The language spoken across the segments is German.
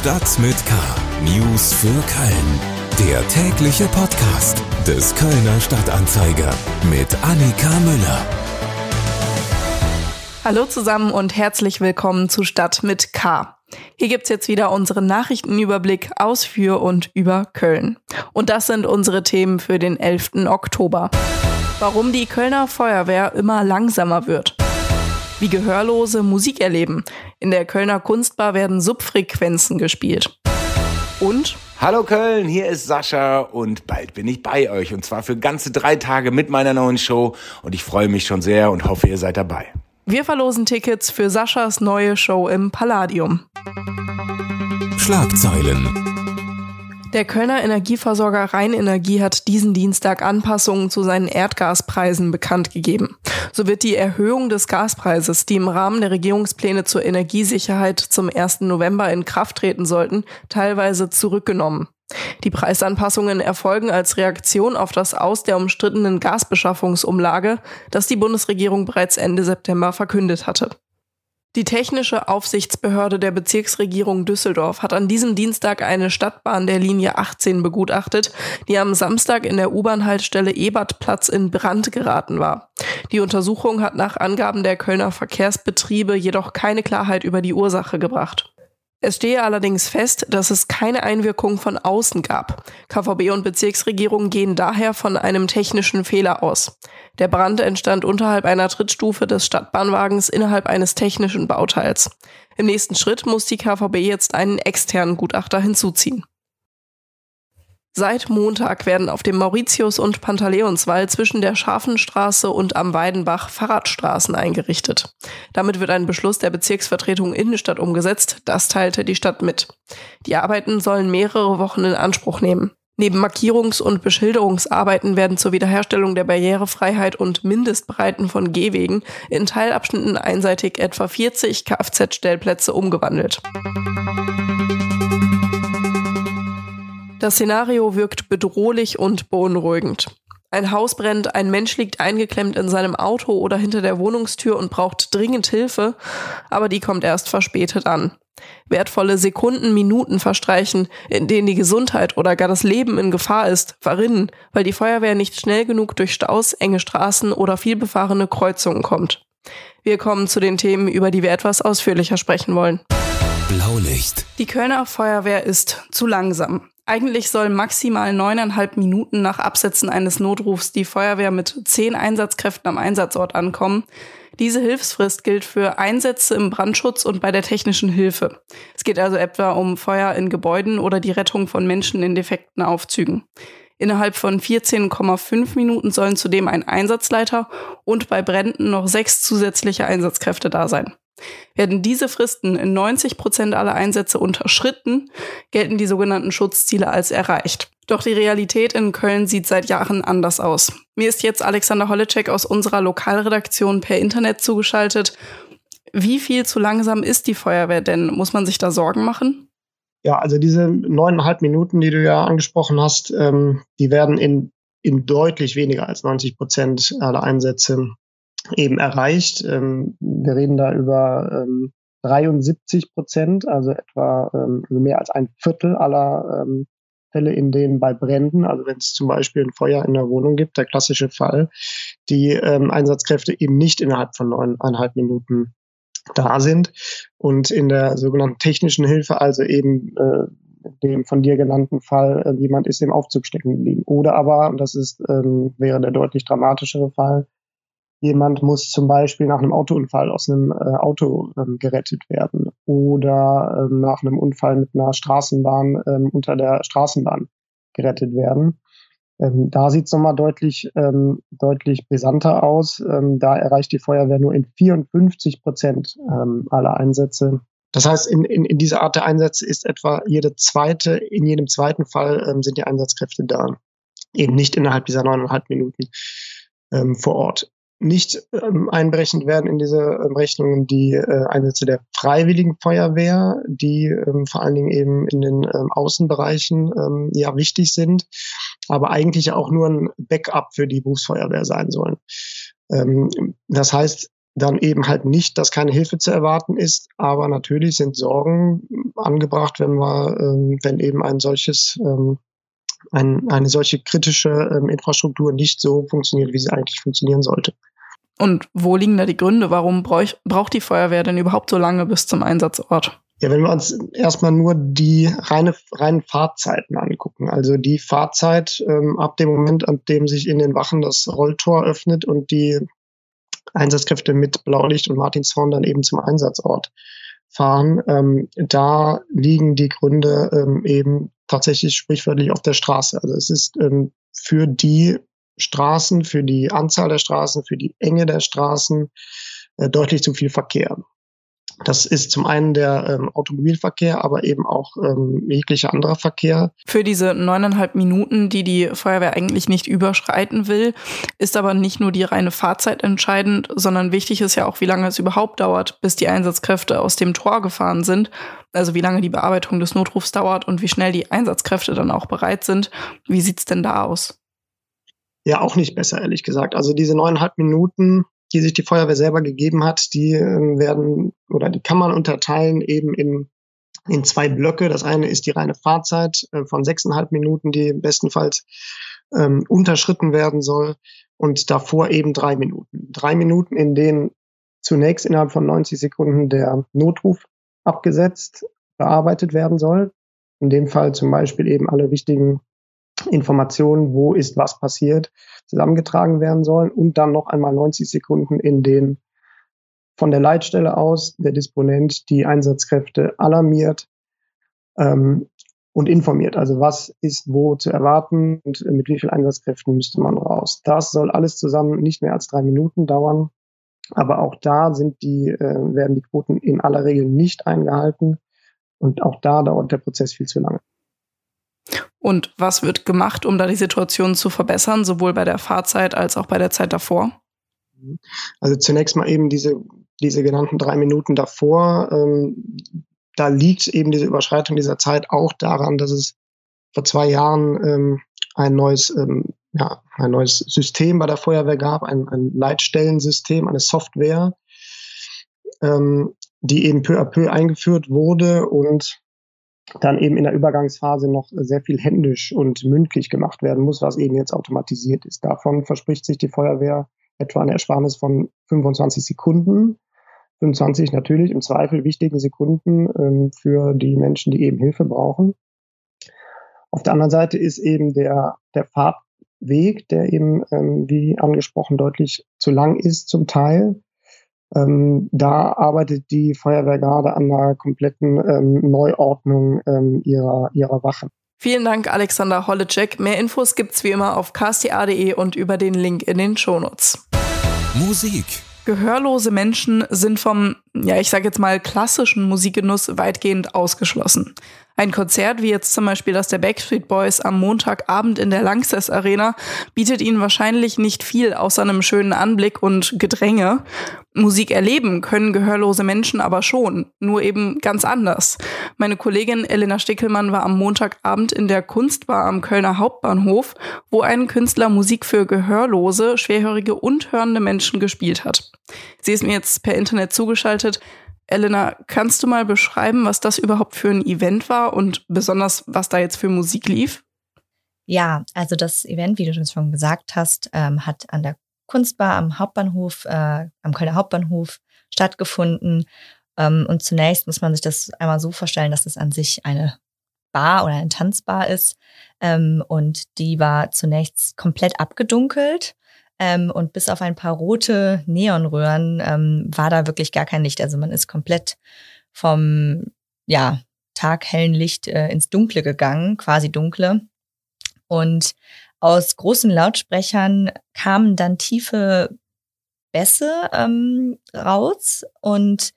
Stadt mit K. News für Köln. Der tägliche Podcast des Kölner Stadtanzeiger mit Annika Müller. Hallo zusammen und herzlich willkommen zu Stadt mit K. Hier gibt's jetzt wieder unseren Nachrichtenüberblick aus für und über Köln. Und das sind unsere Themen für den 11. Oktober. Warum die Kölner Feuerwehr immer langsamer wird wie Gehörlose Musik erleben. In der Kölner Kunstbar werden Subfrequenzen gespielt. Und Hallo Köln, hier ist Sascha und bald bin ich bei euch und zwar für ganze drei Tage mit meiner neuen Show und ich freue mich schon sehr und hoffe, ihr seid dabei. Wir verlosen Tickets für Saschas neue Show im Palladium. Schlagzeilen der Kölner Energieversorger Rheinenergie hat diesen Dienstag Anpassungen zu seinen Erdgaspreisen bekannt gegeben. So wird die Erhöhung des Gaspreises, die im Rahmen der Regierungspläne zur Energiesicherheit zum 1. November in Kraft treten sollten, teilweise zurückgenommen. Die Preisanpassungen erfolgen als Reaktion auf das Aus der umstrittenen Gasbeschaffungsumlage, das die Bundesregierung bereits Ende September verkündet hatte. Die technische Aufsichtsbehörde der Bezirksregierung Düsseldorf hat an diesem Dienstag eine Stadtbahn der Linie 18 begutachtet, die am Samstag in der U-Bahn-Haltestelle Ebertplatz in Brand geraten war. Die Untersuchung hat nach Angaben der Kölner Verkehrsbetriebe jedoch keine Klarheit über die Ursache gebracht. Es stehe allerdings fest, dass es keine Einwirkung von außen gab. KVB und Bezirksregierung gehen daher von einem technischen Fehler aus. Der Brand entstand unterhalb einer Trittstufe des Stadtbahnwagens innerhalb eines technischen Bauteils. Im nächsten Schritt muss die KVB jetzt einen externen Gutachter hinzuziehen. Seit Montag werden auf dem Mauritius- und Pantaleonswall zwischen der Scharfenstraße und am Weidenbach Fahrradstraßen eingerichtet. Damit wird ein Beschluss der Bezirksvertretung Innenstadt umgesetzt, das teilte die Stadt mit. Die Arbeiten sollen mehrere Wochen in Anspruch nehmen. Neben Markierungs- und Beschilderungsarbeiten werden zur Wiederherstellung der Barrierefreiheit und Mindestbreiten von Gehwegen in Teilabschnitten einseitig etwa 40 Kfz-Stellplätze umgewandelt. Das Szenario wirkt bedrohlich und beunruhigend. Ein Haus brennt, ein Mensch liegt eingeklemmt in seinem Auto oder hinter der Wohnungstür und braucht dringend Hilfe, aber die kommt erst verspätet an. Wertvolle Sekunden, Minuten verstreichen, in denen die Gesundheit oder gar das Leben in Gefahr ist, verrinnen, weil die Feuerwehr nicht schnell genug durch Staus, enge Straßen oder vielbefahrene Kreuzungen kommt. Wir kommen zu den Themen, über die wir etwas ausführlicher sprechen wollen. Blaulicht. Die Kölner Feuerwehr ist zu langsam. Eigentlich soll maximal neuneinhalb Minuten nach Absetzen eines Notrufs die Feuerwehr mit zehn Einsatzkräften am Einsatzort ankommen. Diese Hilfsfrist gilt für Einsätze im Brandschutz und bei der technischen Hilfe. Es geht also etwa um Feuer in Gebäuden oder die Rettung von Menschen in defekten Aufzügen. Innerhalb von 14,5 Minuten sollen zudem ein Einsatzleiter und bei Bränden noch sechs zusätzliche Einsatzkräfte da sein. Werden diese Fristen in 90 Prozent aller Einsätze unterschritten, gelten die sogenannten Schutzziele als erreicht. Doch die Realität in Köln sieht seit Jahren anders aus. Mir ist jetzt Alexander Holleczek aus unserer Lokalredaktion per Internet zugeschaltet. Wie viel zu langsam ist die Feuerwehr denn? Muss man sich da Sorgen machen? Ja, also diese neuneinhalb Minuten, die du ja angesprochen hast, ähm, die werden in, in deutlich weniger als 90 Prozent aller Einsätze eben erreicht. Ähm, wir reden da über ähm, 73 Prozent, also etwa ähm, also mehr als ein Viertel aller ähm, Fälle, in denen bei Bränden, also wenn es zum Beispiel ein Feuer in der Wohnung gibt, der klassische Fall, die ähm, Einsatzkräfte eben nicht innerhalb von neuneinhalb Minuten da sind. Und in der sogenannten technischen Hilfe, also eben äh, dem von dir genannten Fall, äh, jemand ist im Aufzug stecken geblieben. Oder aber, und das ist, ähm, wäre der deutlich dramatischere Fall, Jemand muss zum Beispiel nach einem Autounfall aus einem äh, Auto ähm, gerettet werden oder ähm, nach einem Unfall mit einer Straßenbahn ähm, unter der Straßenbahn gerettet werden. Ähm, da sieht es nochmal deutlich, ähm, deutlich brisanter aus. Ähm, da erreicht die Feuerwehr nur in 54 Prozent aller Einsätze. Das heißt, in, in, in dieser Art der Einsätze ist etwa jede zweite, in jedem zweiten Fall sind die Einsatzkräfte da. Eben nicht innerhalb dieser neuneinhalb Minuten vor Ort nicht ähm, einberechnet werden in diese ähm, Rechnungen die äh, Einsätze der Freiwilligen Feuerwehr, die ähm, vor allen Dingen eben in den ähm, Außenbereichen ähm, ja wichtig sind, aber eigentlich auch nur ein Backup für die Berufsfeuerwehr sein sollen. Ähm, das heißt dann eben halt nicht, dass keine Hilfe zu erwarten ist, aber natürlich sind Sorgen angebracht, wenn wir, ähm, wenn eben ein solches, ähm, ein, eine solche kritische ähm, Infrastruktur nicht so funktioniert, wie sie eigentlich funktionieren sollte. Und wo liegen da die Gründe? Warum bräuch, braucht die Feuerwehr denn überhaupt so lange bis zum Einsatzort? Ja, wenn wir uns erstmal nur die reine, reinen Fahrzeiten angucken, also die Fahrzeit ähm, ab dem Moment, an dem sich in den Wachen das Rolltor öffnet und die Einsatzkräfte mit Blaulicht und Martinshorn dann eben zum Einsatzort fahren, ähm, da liegen die Gründe ähm, eben tatsächlich sprichwörtlich auf der Straße. Also es ist ähm, für die Straßen, für die Anzahl der Straßen, für die Enge der Straßen äh, deutlich zu viel Verkehr. Das ist zum einen der ähm, Automobilverkehr, aber eben auch ähm, jeglicher anderer Verkehr. Für diese neuneinhalb Minuten, die die Feuerwehr eigentlich nicht überschreiten will, ist aber nicht nur die reine Fahrzeit entscheidend, sondern wichtig ist ja auch, wie lange es überhaupt dauert, bis die Einsatzkräfte aus dem Tor gefahren sind. Also wie lange die Bearbeitung des Notrufs dauert und wie schnell die Einsatzkräfte dann auch bereit sind. Wie sieht's denn da aus? Ja, auch nicht besser, ehrlich gesagt. Also diese neuneinhalb Minuten die sich die Feuerwehr selber gegeben hat, die äh, werden oder die kann man unterteilen eben in, in zwei Blöcke. Das eine ist die reine Fahrzeit äh, von sechseinhalb Minuten, die bestenfalls ähm, unterschritten werden soll und davor eben drei Minuten. Drei Minuten, in denen zunächst innerhalb von 90 Sekunden der Notruf abgesetzt, bearbeitet werden soll. In dem Fall zum Beispiel eben alle wichtigen Informationen, wo ist was passiert, zusammengetragen werden sollen und dann noch einmal 90 Sekunden, in denen von der Leitstelle aus der Disponent die Einsatzkräfte alarmiert ähm, und informiert. Also was ist wo zu erwarten und mit wie vielen Einsatzkräften müsste man raus. Das soll alles zusammen nicht mehr als drei Minuten dauern. Aber auch da sind die, äh, werden die Quoten in aller Regel nicht eingehalten. Und auch da dauert der Prozess viel zu lange. Und was wird gemacht, um da die Situation zu verbessern, sowohl bei der Fahrzeit als auch bei der Zeit davor? Also zunächst mal eben diese, diese genannten drei Minuten davor. Ähm, da liegt eben diese Überschreitung dieser Zeit auch daran, dass es vor zwei Jahren ähm, ein neues, ähm, ja, ein neues System bei der Feuerwehr gab, ein, ein Leitstellensystem, eine Software, ähm, die eben peu à peu eingeführt wurde und dann eben in der Übergangsphase noch sehr viel händisch und mündlich gemacht werden muss, was eben jetzt automatisiert ist. Davon verspricht sich die Feuerwehr etwa eine Ersparnis von 25 Sekunden. 25 natürlich im Zweifel wichtigen Sekunden ähm, für die Menschen, die eben Hilfe brauchen. Auf der anderen Seite ist eben der, der Fahrtweg, der eben, ähm, wie angesprochen, deutlich zu lang ist zum Teil. Ähm, da arbeitet die Feuerwehr gerade an einer kompletten ähm, Neuordnung ähm, ihrer, ihrer Wachen. Vielen Dank, Alexander Holleczek. Mehr Infos gibt's wie immer auf ksta.de und über den Link in den Shownotes. Musik Gehörlose Menschen sind vom, ja, ich sage jetzt mal, klassischen Musikgenuss weitgehend ausgeschlossen. Ein Konzert wie jetzt zum Beispiel das der Backstreet Boys am Montagabend in der Langsess Arena bietet ihnen wahrscheinlich nicht viel außer einem schönen Anblick und Gedränge. Musik erleben können gehörlose Menschen aber schon, nur eben ganz anders. Meine Kollegin Elena Stickelmann war am Montagabend in der Kunstbar am Kölner Hauptbahnhof, wo ein Künstler Musik für gehörlose, schwerhörige und hörende Menschen gespielt hat. Sie ist mir jetzt per Internet zugeschaltet. Elena, kannst du mal beschreiben, was das überhaupt für ein Event war und besonders, was da jetzt für Musik lief? Ja, also das Event, wie du schon gesagt hast, ähm, hat an der Kunstbar am Hauptbahnhof, äh, am Kölner Hauptbahnhof stattgefunden. Ähm, und zunächst muss man sich das einmal so vorstellen, dass es an sich eine Bar oder eine Tanzbar ist. Ähm, und die war zunächst komplett abgedunkelt. Ähm, und bis auf ein paar rote Neonröhren ähm, war da wirklich gar kein Licht. Also man ist komplett vom ja, taghellen Licht äh, ins Dunkle gegangen, quasi dunkle. Und aus großen Lautsprechern kamen dann tiefe Bässe ähm, raus und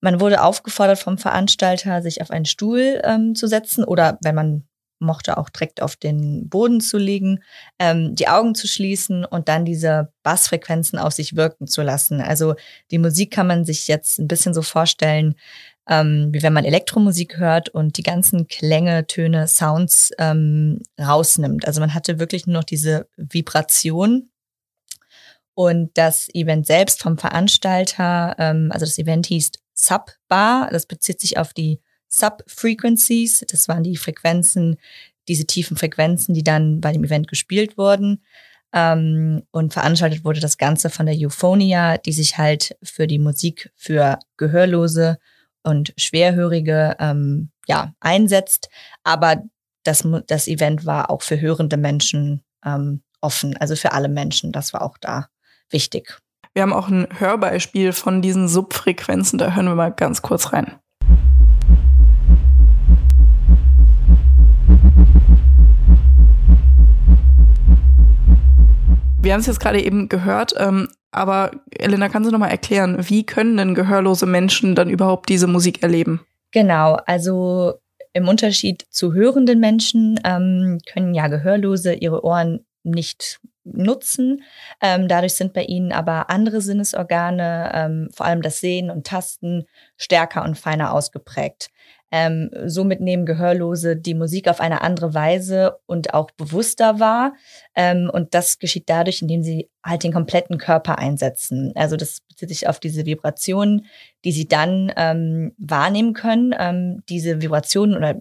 man wurde aufgefordert vom Veranstalter, sich auf einen Stuhl ähm, zu setzen oder wenn man mochte auch direkt auf den Boden zu liegen, ähm, die Augen zu schließen und dann diese Bassfrequenzen auf sich wirken zu lassen. Also die Musik kann man sich jetzt ein bisschen so vorstellen, ähm, wie wenn man Elektromusik hört und die ganzen Klänge, Töne, Sounds ähm, rausnimmt. Also man hatte wirklich nur noch diese Vibration. Und das Event selbst vom Veranstalter, ähm, also das Event hieß Subbar, das bezieht sich auf die Sub-Frequencies. Das waren die Frequenzen, diese tiefen Frequenzen, die dann bei dem Event gespielt wurden. Ähm, und veranstaltet wurde das Ganze von der Euphonia, die sich halt für die Musik für Gehörlose und Schwerhörige ähm, ja, einsetzt. Aber das, das Event war auch für hörende Menschen ähm, offen, also für alle Menschen. Das war auch da wichtig. Wir haben auch ein Hörbeispiel von diesen Subfrequenzen, da hören wir mal ganz kurz rein. Wir haben es jetzt gerade eben gehört, ähm, aber Elena, kannst du noch mal erklären, wie können denn gehörlose Menschen dann überhaupt diese Musik erleben? Genau, also im Unterschied zu hörenden Menschen ähm, können ja Gehörlose ihre Ohren nicht nutzen. Ähm, dadurch sind bei ihnen aber andere Sinnesorgane, ähm, vor allem das Sehen und Tasten, stärker und feiner ausgeprägt. Ähm, somit nehmen Gehörlose die Musik auf eine andere Weise und auch bewusster wahr. Ähm, und das geschieht dadurch, indem sie halt den kompletten Körper einsetzen. Also das bezieht sich auf diese Vibrationen, die sie dann ähm, wahrnehmen können. Ähm, diese Vibrationen oder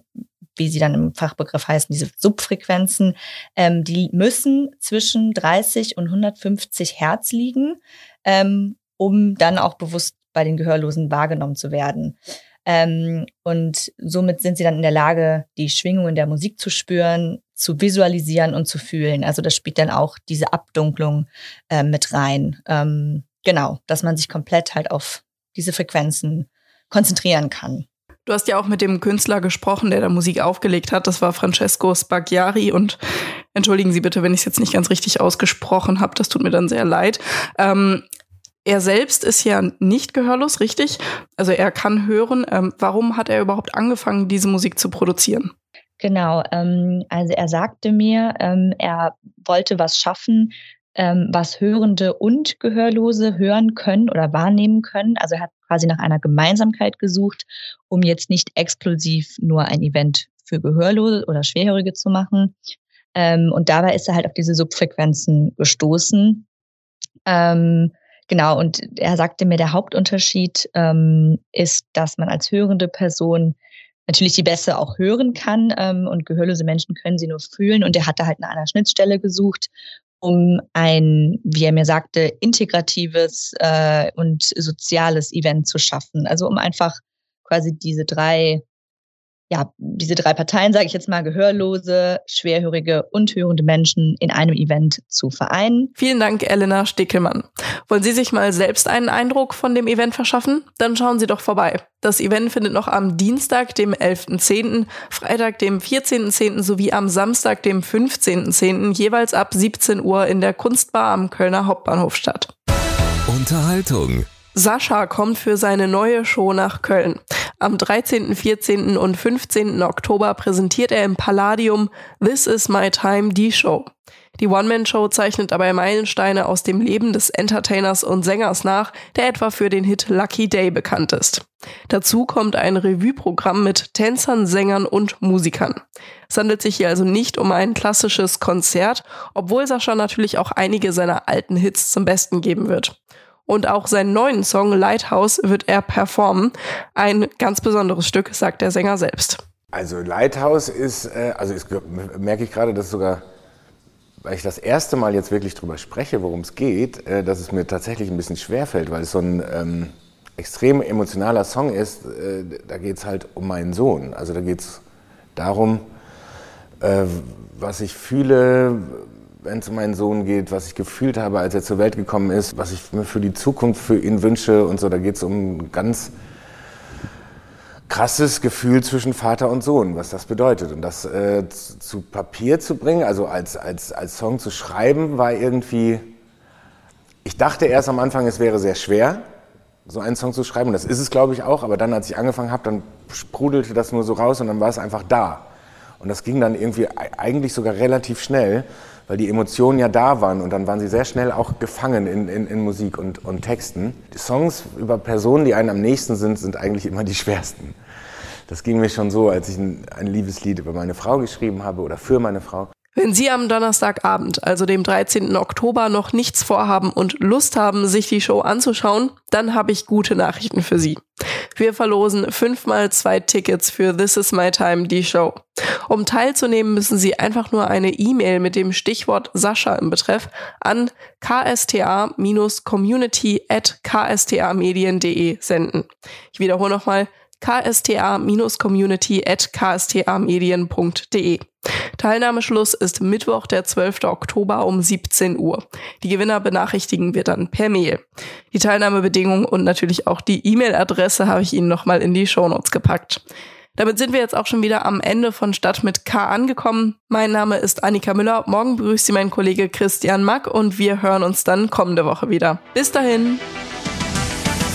wie sie dann im Fachbegriff heißen, diese Subfrequenzen, ähm, die müssen zwischen 30 und 150 Hertz liegen, ähm, um dann auch bewusst bei den Gehörlosen wahrgenommen zu werden. Ähm, und somit sind sie dann in der Lage, die Schwingungen der Musik zu spüren, zu visualisieren und zu fühlen. Also das spielt dann auch diese Abdunklung äh, mit rein. Ähm, genau, dass man sich komplett halt auf diese Frequenzen konzentrieren kann. Du hast ja auch mit dem Künstler gesprochen, der da Musik aufgelegt hat. Das war Francesco Spaghiari. Und entschuldigen Sie bitte, wenn ich es jetzt nicht ganz richtig ausgesprochen habe. Das tut mir dann sehr leid. Ähm, er selbst ist ja nicht gehörlos, richtig? Also er kann hören. Ähm, warum hat er überhaupt angefangen, diese Musik zu produzieren? Genau, ähm, also er sagte mir, ähm, er wollte was schaffen, ähm, was Hörende und Gehörlose hören können oder wahrnehmen können. Also er hat quasi nach einer Gemeinsamkeit gesucht, um jetzt nicht exklusiv nur ein Event für Gehörlose oder Schwerhörige zu machen. Ähm, und dabei ist er halt auf diese Subfrequenzen gestoßen. Ähm, genau, und er sagte mir, der Hauptunterschied ähm, ist, dass man als hörende Person natürlich die Bässe auch hören kann ähm, und gehörlose Menschen können sie nur fühlen. Und er hatte halt nach einer Schnittstelle gesucht, um ein, wie er mir sagte, integratives äh, und soziales Event zu schaffen. Also um einfach quasi diese drei, ja, diese drei Parteien, sage ich jetzt mal, Gehörlose, schwerhörige und hörende Menschen in einem Event zu vereinen. Vielen Dank, Elena Stickelmann. Wollen Sie sich mal selbst einen Eindruck von dem Event verschaffen? Dann schauen Sie doch vorbei. Das Event findet noch am Dienstag, dem 11.10., Freitag, dem 14.10. sowie am Samstag, dem 15.10. jeweils ab 17 Uhr in der Kunstbar am Kölner Hauptbahnhof statt. Unterhaltung. Sascha kommt für seine neue Show nach Köln. Am 13., 14. und 15. Oktober präsentiert er im Palladium This is My Time, die Show. Die One-Man-Show zeichnet dabei Meilensteine aus dem Leben des Entertainers und Sängers nach, der etwa für den Hit Lucky Day bekannt ist. Dazu kommt ein Revue-Programm mit Tänzern, Sängern und Musikern. Es handelt sich hier also nicht um ein klassisches Konzert, obwohl Sascha natürlich auch einige seiner alten Hits zum Besten geben wird. Und auch seinen neuen Song Lighthouse wird er performen. Ein ganz besonderes Stück, sagt der Sänger selbst. Also Lighthouse ist, äh, also ist, merke ich gerade, dass sogar weil ich das erste Mal jetzt wirklich drüber spreche, worum es geht, äh, dass es mir tatsächlich ein bisschen schwerfällt, weil es so ein ähm, extrem emotionaler Song ist. Äh, da geht es halt um meinen Sohn. Also da geht es darum, äh, was ich fühle, wenn es um meinen Sohn geht, was ich gefühlt habe, als er zur Welt gekommen ist, was ich mir für die Zukunft für ihn wünsche und so. Da geht es um ganz krasses Gefühl zwischen Vater und Sohn, was das bedeutet. Und das äh, zu Papier zu bringen, also als, als, als Song zu schreiben, war irgendwie, ich dachte erst am Anfang, es wäre sehr schwer, so einen Song zu schreiben. Das ist es, glaube ich, auch. Aber dann, als ich angefangen habe, dann sprudelte das nur so raus und dann war es einfach da. Und das ging dann irgendwie eigentlich sogar relativ schnell, weil die Emotionen ja da waren und dann waren sie sehr schnell auch gefangen in, in, in Musik und, und Texten. Die Songs über Personen, die einem am nächsten sind, sind eigentlich immer die schwersten. Das ging mir schon so, als ich ein, ein Liebeslied über meine Frau geschrieben habe oder für meine Frau. Wenn Sie am Donnerstagabend, also dem 13. Oktober, noch nichts vorhaben und Lust haben, sich die Show anzuschauen, dann habe ich gute Nachrichten für Sie. Wir verlosen fünfmal zwei Tickets für This Is My Time, die Show. Um teilzunehmen, müssen Sie einfach nur eine E-Mail mit dem Stichwort Sascha im Betreff an ksta-community at ksta-medien.de senden. Ich wiederhole nochmal ksta-community at ksta-medien.de. Teilnahmeschluss ist Mittwoch, der 12. Oktober um 17 Uhr. Die Gewinner benachrichtigen wir dann per Mail. Die Teilnahmebedingungen und natürlich auch die E-Mail-Adresse habe ich Ihnen nochmal in die Shownotes gepackt. Damit sind wir jetzt auch schon wieder am Ende von Stadt mit K angekommen. Mein Name ist Annika Müller. Morgen begrüßt Sie mein Kollege Christian Mack und wir hören uns dann kommende Woche wieder. Bis dahin.